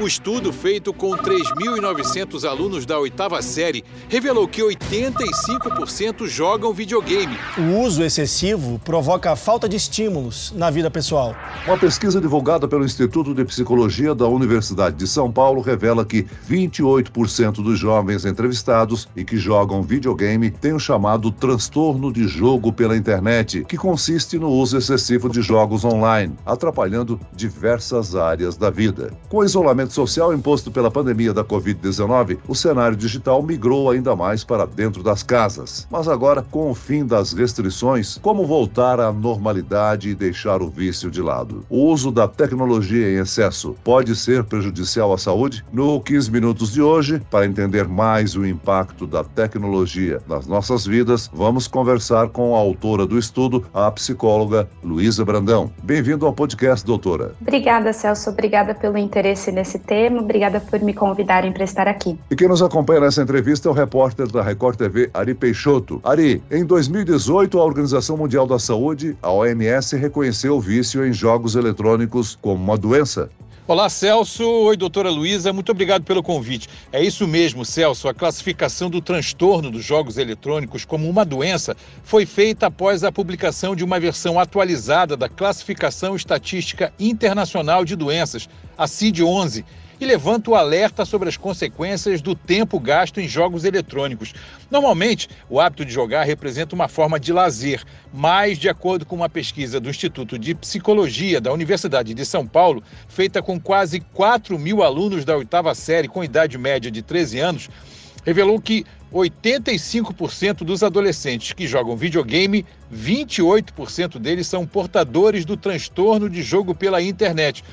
O estudo feito com 3.900 alunos da oitava série revelou que 85% jogam videogame. O uso excessivo provoca falta de estímulos na vida pessoal. Uma pesquisa divulgada pelo Instituto de Psicologia da Universidade de São Paulo revela que 28% dos jovens entrevistados e que jogam videogame têm o chamado transtorno de jogo pela internet, que consiste no uso excessivo de jogos online, atrapalhando diversas áreas da vida. Com isolamento isolamento social imposto pela pandemia da Covid-19, o cenário digital migrou ainda mais para dentro das casas. Mas agora, com o fim das restrições, como voltar à normalidade e deixar o vício de lado? O uso da tecnologia em excesso pode ser prejudicial à saúde? No 15 minutos de hoje, para entender mais o impacto da tecnologia nas nossas vidas, vamos conversar com a autora do estudo, a psicóloga Luísa Brandão. Bem-vindo ao podcast, doutora. Obrigada, Celso. Obrigada pelo interesse nesse tema. Obrigada por me convidarem para estar aqui. E quem nos acompanha nessa entrevista é o repórter da Record TV, Ari Peixoto. Ari, em 2018, a Organização Mundial da Saúde, a OMS, reconheceu o vício em jogos eletrônicos como uma doença. Olá, Celso. Oi, doutora Luísa. Muito obrigado pelo convite. É isso mesmo, Celso. A classificação do transtorno dos jogos eletrônicos como uma doença foi feita após a publicação de uma versão atualizada da Classificação Estatística Internacional de Doenças, a CID-11, e levanta o alerta sobre as consequências do tempo gasto em jogos eletrônicos. Normalmente, o hábito de jogar representa uma forma de lazer, mas, de acordo com uma pesquisa do Instituto de Psicologia da Universidade de São Paulo, feita com quase 4 mil alunos da oitava série com idade média de 13 anos, revelou que 85% dos adolescentes que jogam videogame, 28% deles são portadores do transtorno de jogo pela internet.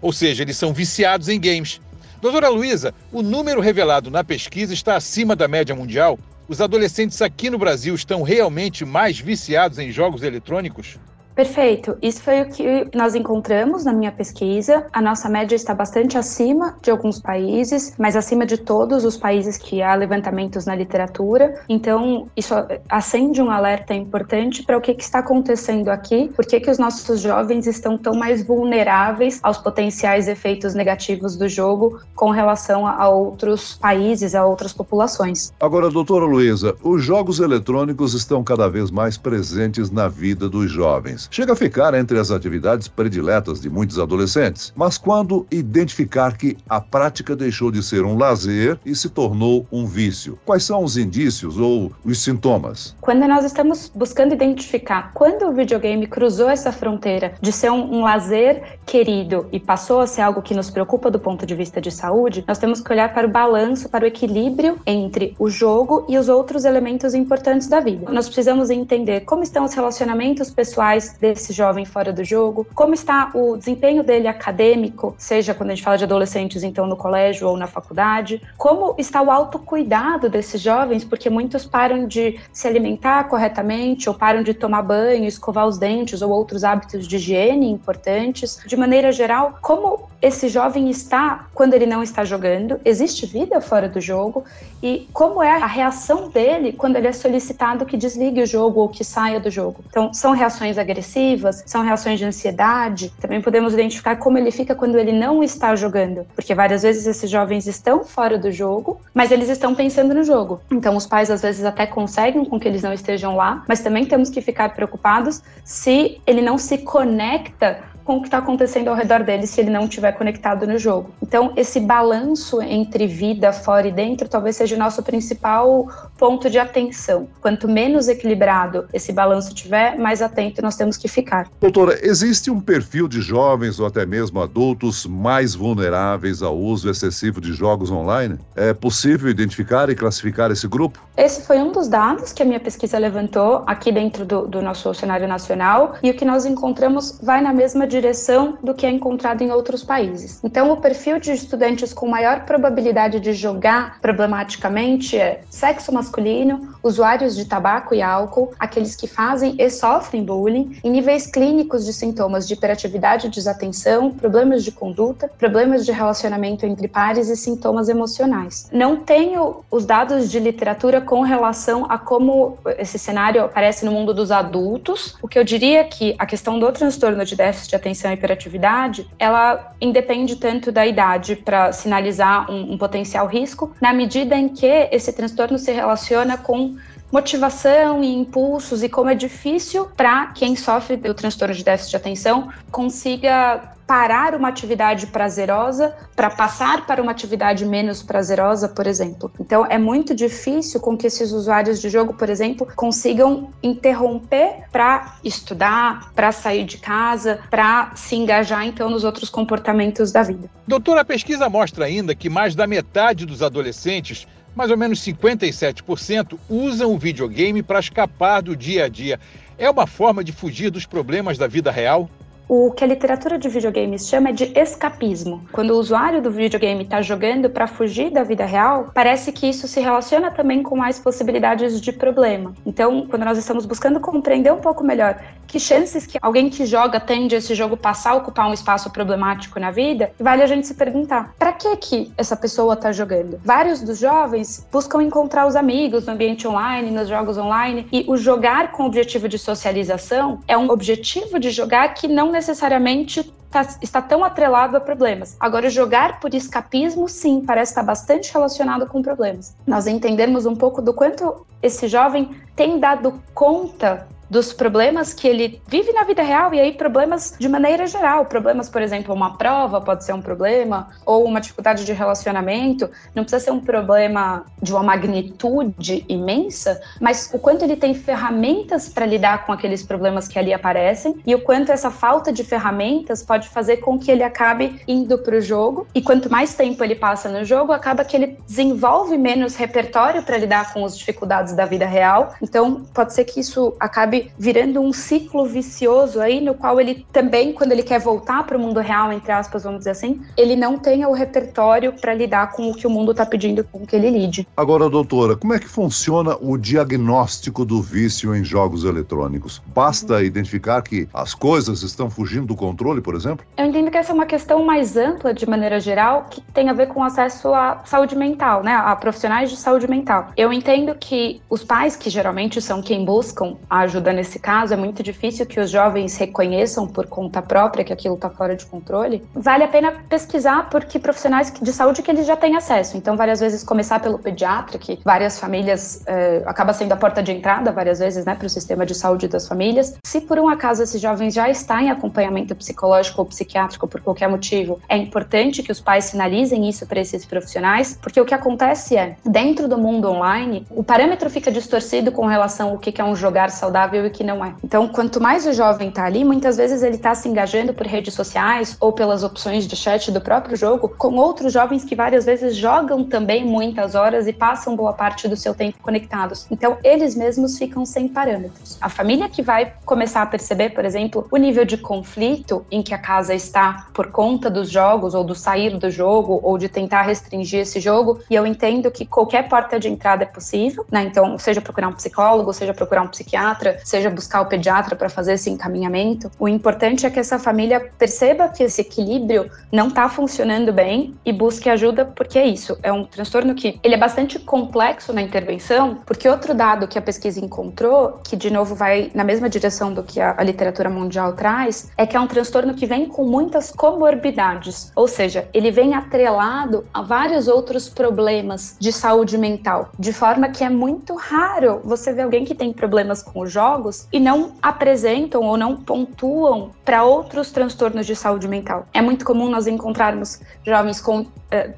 Ou seja, eles são viciados em games. Doutora Luísa, o número revelado na pesquisa está acima da média mundial? Os adolescentes aqui no Brasil estão realmente mais viciados em jogos eletrônicos? Perfeito. Isso foi o que nós encontramos na minha pesquisa. A nossa média está bastante acima de alguns países, mas acima de todos os países que há levantamentos na literatura. Então, isso acende um alerta importante para o que, que, está acontecendo aqui, por que, que os nossos jovens estão tão mais vulneráveis aos potenciais efeitos negativos do jogo com relação a outros países, a outras populações. Agora, doutora Luísa, os jogos eletrônicos estão cada vez mais presentes na vida dos jovens chega a ficar entre as atividades prediletas de muitos adolescentes. Mas quando identificar que a prática deixou de ser um lazer e se tornou um vício? Quais são os indícios ou os sintomas? Quando nós estamos buscando identificar quando o videogame cruzou essa fronteira de ser um, um lazer querido e passou a ser algo que nos preocupa do ponto de vista de saúde, nós temos que olhar para o balanço, para o equilíbrio entre o jogo e os outros elementos importantes da vida. Nós precisamos entender como estão os relacionamentos pessoais desse jovem fora do jogo, como está o desempenho dele acadêmico, seja quando a gente fala de adolescentes, então no colégio ou na faculdade, como está o autocuidado desses jovens, porque muitos param de se alimentar corretamente ou param de tomar banho, escovar os dentes ou outros hábitos de higiene importantes. De maneira geral, como esse jovem está quando ele não está jogando? Existe vida fora do jogo? E como é a reação dele quando ele é solicitado que desligue o jogo ou que saia do jogo? Então, são reações agressivas agressivas, são reações de ansiedade. Também podemos identificar como ele fica quando ele não está jogando, porque várias vezes esses jovens estão fora do jogo, mas eles estão pensando no jogo. Então os pais às vezes até conseguem com que eles não estejam lá, mas também temos que ficar preocupados se ele não se conecta com o que está acontecendo ao redor dele se ele não estiver conectado no jogo. Então, esse balanço entre vida fora e dentro talvez seja o nosso principal ponto de atenção. Quanto menos equilibrado esse balanço tiver, mais atento nós temos que ficar. Doutora, existe um perfil de jovens ou até mesmo adultos mais vulneráveis ao uso excessivo de jogos online? É possível identificar e classificar esse grupo? Esse foi um dos dados que a minha pesquisa levantou aqui dentro do, do nosso cenário nacional e o que nós encontramos vai na mesma direção direção do que é encontrado em outros países. Então, o perfil de estudantes com maior probabilidade de jogar problematicamente é sexo masculino, usuários de tabaco e álcool, aqueles que fazem e sofrem bullying, em níveis clínicos de sintomas de hiperatividade e desatenção, problemas de conduta, problemas de relacionamento entre pares e sintomas emocionais. Não tenho os dados de literatura com relação a como esse cenário aparece no mundo dos adultos. O que eu diria é que a questão do transtorno de déficit atenção e hiperatividade, ela independe tanto da idade para sinalizar um, um potencial risco, na medida em que esse transtorno se relaciona com motivação e impulsos e como é difícil para quem sofre do transtorno de déficit de atenção consiga parar uma atividade prazerosa para passar para uma atividade menos prazerosa, por exemplo. Então é muito difícil com que esses usuários de jogo, por exemplo, consigam interromper para estudar, para sair de casa, para se engajar então nos outros comportamentos da vida. Doutora, a pesquisa mostra ainda que mais da metade dos adolescentes mais ou menos 57% usam o videogame para escapar do dia a dia. É uma forma de fugir dos problemas da vida real? O que a literatura de videogames chama de escapismo. Quando o usuário do videogame está jogando para fugir da vida real, parece que isso se relaciona também com mais possibilidades de problema. Então, quando nós estamos buscando compreender um pouco melhor que chances que alguém que joga tem de esse jogo passar a ocupar um espaço problemático na vida, vale a gente se perguntar: para que que essa pessoa está jogando? Vários dos jovens buscam encontrar os amigos no ambiente online, nos jogos online, e o jogar com objetivo de socialização é um objetivo de jogar que não necessariamente tá, está tão atrelado a problemas. Agora, jogar por escapismo, sim, parece estar bastante relacionado com problemas. Nós entendemos um pouco do quanto esse jovem tem dado conta dos problemas que ele vive na vida real e aí problemas de maneira geral, problemas, por exemplo, uma prova pode ser um problema ou uma dificuldade de relacionamento, não precisa ser um problema de uma magnitude imensa, mas o quanto ele tem ferramentas para lidar com aqueles problemas que ali aparecem e o quanto essa falta de ferramentas pode fazer com que ele acabe indo para o jogo. E quanto mais tempo ele passa no jogo, acaba que ele desenvolve menos repertório para lidar com as dificuldades da vida real. Então, pode ser que isso acabe virando um ciclo vicioso aí, no qual ele também, quando ele quer voltar para o mundo real, entre aspas, vamos dizer assim, ele não tenha o repertório para lidar com o que o mundo está pedindo com que ele lide. Agora, doutora, como é que funciona o diagnóstico do vício em jogos eletrônicos? Basta uhum. identificar que as coisas estão fugindo do controle, por exemplo? Eu entendo que essa é uma questão mais ampla, de maneira geral, que tem a ver com acesso à saúde mental, né? A profissionais de saúde mental. Eu entendo que os pais, que geralmente são quem buscam a ajuda ajuda nesse caso, é muito difícil que os jovens reconheçam por conta própria que aquilo está fora de controle, vale a pena pesquisar porque profissionais de saúde que eles já têm acesso. Então, várias vezes começar pelo pediatra, que várias famílias eh, acaba sendo a porta de entrada, várias vezes, né, para o sistema de saúde das famílias. Se por um acaso esse jovem já está em acompanhamento psicológico ou psiquiátrico por qualquer motivo, é importante que os pais sinalizem isso para esses profissionais, porque o que acontece é, dentro do mundo online, o parâmetro fica distorcido com relação ao que é um jogar saudável saudável e que não é. Então, quanto mais o jovem está ali, muitas vezes ele está se engajando por redes sociais ou pelas opções de chat do próprio jogo com outros jovens que várias vezes jogam também muitas horas e passam boa parte do seu tempo conectados. Então, eles mesmos ficam sem parâmetros. A família que vai começar a perceber, por exemplo, o nível de conflito em que a casa está por conta dos jogos ou do sair do jogo ou de tentar restringir esse jogo, e eu entendo que qualquer porta de entrada é possível, né? Então, seja procurar um psicólogo, seja procurar um psiquiatra, seja buscar o pediatra para fazer esse encaminhamento. O importante é que essa família perceba que esse equilíbrio não está funcionando bem e busque ajuda, porque é isso, é um transtorno que ele é bastante complexo na intervenção, porque outro dado que a pesquisa encontrou, que de novo vai na mesma direção do que a, a literatura mundial traz, é que é um transtorno que vem com muitas comorbidades, ou seja, ele vem atrelado a vários outros problemas de saúde mental, de forma que é muito raro você ver alguém que tem problemas com o jovem jogos e não apresentam ou não pontuam para outros transtornos de saúde mental. É muito comum nós encontrarmos jovens com,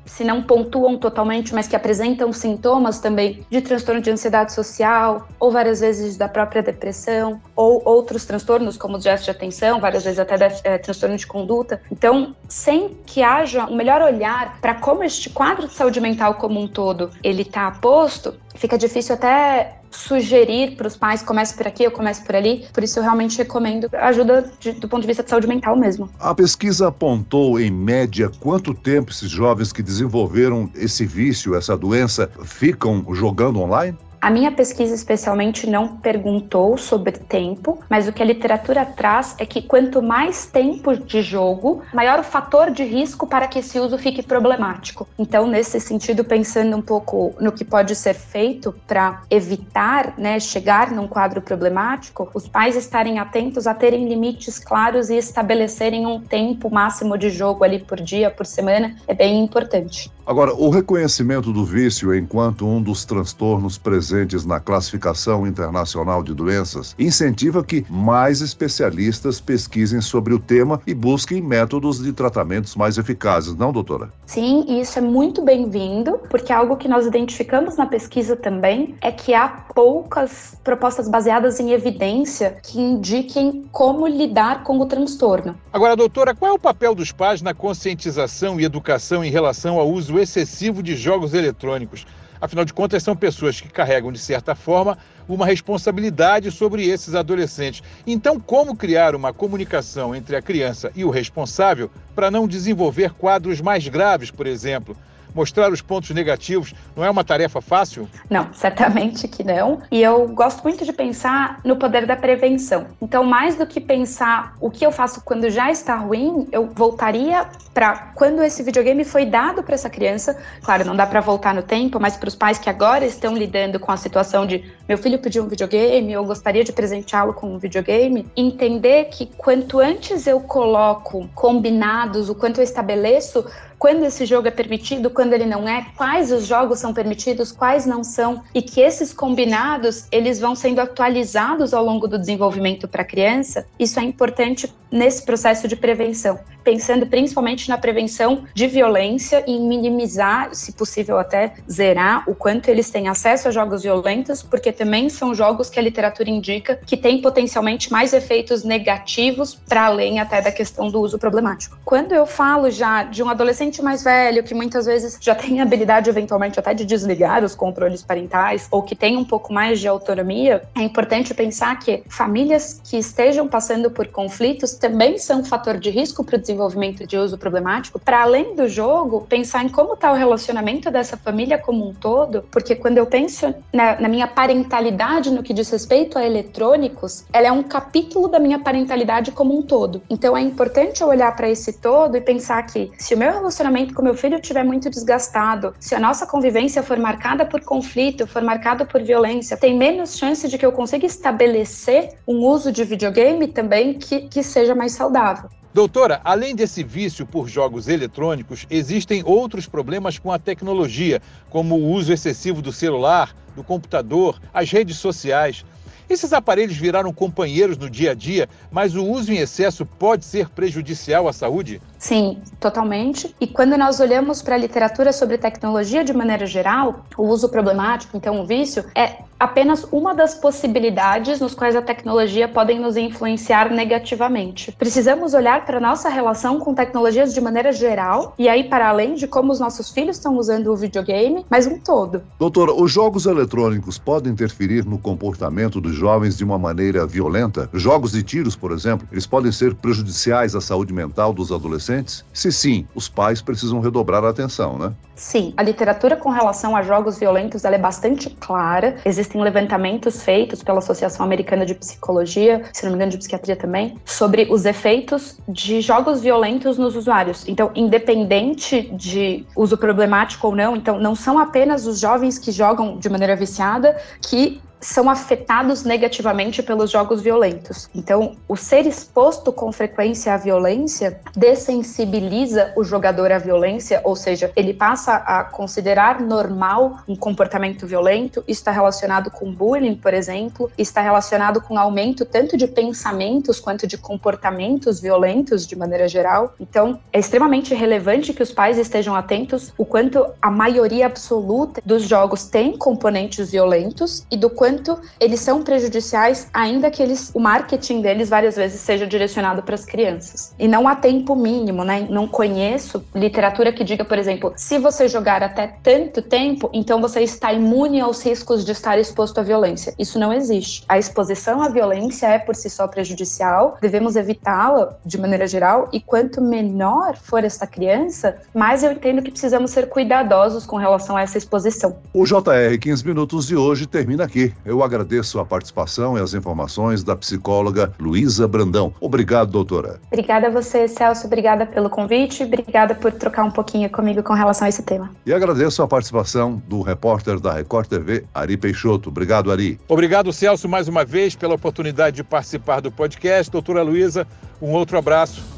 se não pontuam totalmente, mas que apresentam sintomas também de transtorno de ansiedade social, ou várias vezes da própria depressão, ou outros transtornos como déficit de atenção, várias vezes até é, transtorno de conduta. Então, sem que haja um melhor olhar para como este quadro de saúde mental como um todo ele está posto, fica difícil até sugerir para os pais comece por aqui, eu começo por ali. Por isso eu realmente recomendo ajuda de, do ponto de vista de saúde mental mesmo. A pesquisa apontou em média quanto tempo esses jovens que desenvolveram esse vício, essa doença, ficam jogando online? A minha pesquisa especialmente não perguntou sobre tempo, mas o que a literatura traz é que quanto mais tempo de jogo, maior o fator de risco para que esse uso fique problemático. Então, nesse sentido, pensando um pouco no que pode ser feito para evitar, né, chegar num quadro problemático, os pais estarem atentos a terem limites claros e estabelecerem um tempo máximo de jogo ali por dia, por semana, é bem importante. Agora, o reconhecimento do vício enquanto um dos transtornos presentes na classificação internacional de doenças incentiva que mais especialistas pesquisem sobre o tema e busquem métodos de tratamentos mais eficazes, não, doutora? Sim, e isso é muito bem-vindo, porque algo que nós identificamos na pesquisa também é que há poucas propostas baseadas em evidência que indiquem como lidar com o transtorno. Agora, doutora, qual é o papel dos pais na conscientização e educação em relação ao uso excessivo de jogos eletrônicos. Afinal de contas, são pessoas que carregam, de certa forma, uma responsabilidade sobre esses adolescentes. Então, como criar uma comunicação entre a criança e o responsável para não desenvolver quadros mais graves, por exemplo? Mostrar os pontos negativos não é uma tarefa fácil? Não, certamente que não. E eu gosto muito de pensar no poder da prevenção. Então, mais do que pensar o que eu faço quando já está ruim, eu voltaria para quando esse videogame foi dado para essa criança. Claro, não dá para voltar no tempo, mas para os pais que agora estão lidando com a situação de meu filho pediu um videogame, eu gostaria de presenteá-lo com um videogame, entender que quanto antes eu coloco combinados, o quanto eu estabeleço quando esse jogo é permitido, quando ele não é, quais os jogos são permitidos, quais não são, e que esses combinados eles vão sendo atualizados ao longo do desenvolvimento para a criança. Isso é importante nesse processo de prevenção, pensando principalmente na prevenção de violência e em minimizar, se possível até zerar, o quanto eles têm acesso a jogos violentos, porque também são jogos que a literatura indica que têm potencialmente mais efeitos negativos para além até da questão do uso problemático. Quando eu falo já de um adolescente mais velho que muitas vezes já tem habilidade eventualmente até de desligar os controles parentais ou que tem um pouco mais de autonomia, é importante pensar que famílias que estejam passando por conflitos também são um fator de risco para o desenvolvimento de uso problemático, para além do jogo, pensar em como está o relacionamento dessa família como um todo, porque quando eu penso na, na minha parentalidade no que diz respeito a eletrônicos, ela é um capítulo da minha parentalidade como um todo. Então é importante olhar para esse todo e pensar que se o meu relacionamento com meu filho estiver muito desgastado, se a nossa convivência for marcada por conflito, for marcada por violência, tem menos chance de que eu consiga estabelecer um uso de videogame também que, que seja mais saudável. Doutora, além desse vício por jogos eletrônicos, existem outros problemas com a tecnologia, como o uso excessivo do celular, do computador, as redes sociais. Esses aparelhos viraram companheiros no dia a dia, mas o uso em excesso pode ser prejudicial à saúde? Sim, totalmente. E quando nós olhamos para a literatura sobre tecnologia de maneira geral, o uso problemático, então o vício, é apenas uma das possibilidades nos quais a tecnologia podem nos influenciar negativamente. Precisamos olhar para a nossa relação com tecnologias de maneira geral e aí para além de como os nossos filhos estão usando o videogame, mas um todo. Doutora, os jogos eletrônicos podem interferir no comportamento dos jovens de uma maneira violenta? Jogos de tiros, por exemplo, eles podem ser prejudiciais à saúde mental dos adolescentes? Se sim, os pais precisam redobrar a atenção, né? Sim, a literatura com relação a jogos violentos é bastante clara. Existem levantamentos feitos pela Associação Americana de Psicologia, se não me engano de psiquiatria também, sobre os efeitos de jogos violentos nos usuários. Então, independente de uso problemático ou não, então não são apenas os jovens que jogam de maneira viciada que são afetados negativamente pelos jogos violentos. Então, o ser exposto com frequência à violência dessensibiliza o jogador à violência, ou seja, ele passa a considerar normal um comportamento violento. Isso está relacionado com bullying, por exemplo, está relacionado com aumento tanto de pensamentos quanto de comportamentos violentos de maneira geral. Então, é extremamente relevante que os pais estejam atentos o quanto a maioria absoluta dos jogos tem componentes violentos e do quanto quanto eles são prejudiciais, ainda que eles, o marketing deles várias vezes seja direcionado para as crianças. E não há tempo mínimo, né? Não conheço literatura que diga, por exemplo, se você jogar até tanto tempo, então você está imune aos riscos de estar exposto à violência. Isso não existe. A exposição à violência é por si só prejudicial, devemos evitá-la de maneira geral, e quanto menor for esta criança, mais eu entendo que precisamos ser cuidadosos com relação a essa exposição. O JR 15 Minutos de hoje termina aqui. Eu agradeço a participação e as informações da psicóloga Luísa Brandão. Obrigado, doutora. Obrigada a você, Celso. Obrigada pelo convite. Obrigada por trocar um pouquinho comigo com relação a esse tema. E agradeço a participação do repórter da Record TV, Ari Peixoto. Obrigado, Ari. Obrigado, Celso, mais uma vez pela oportunidade de participar do podcast. Doutora Luísa, um outro abraço.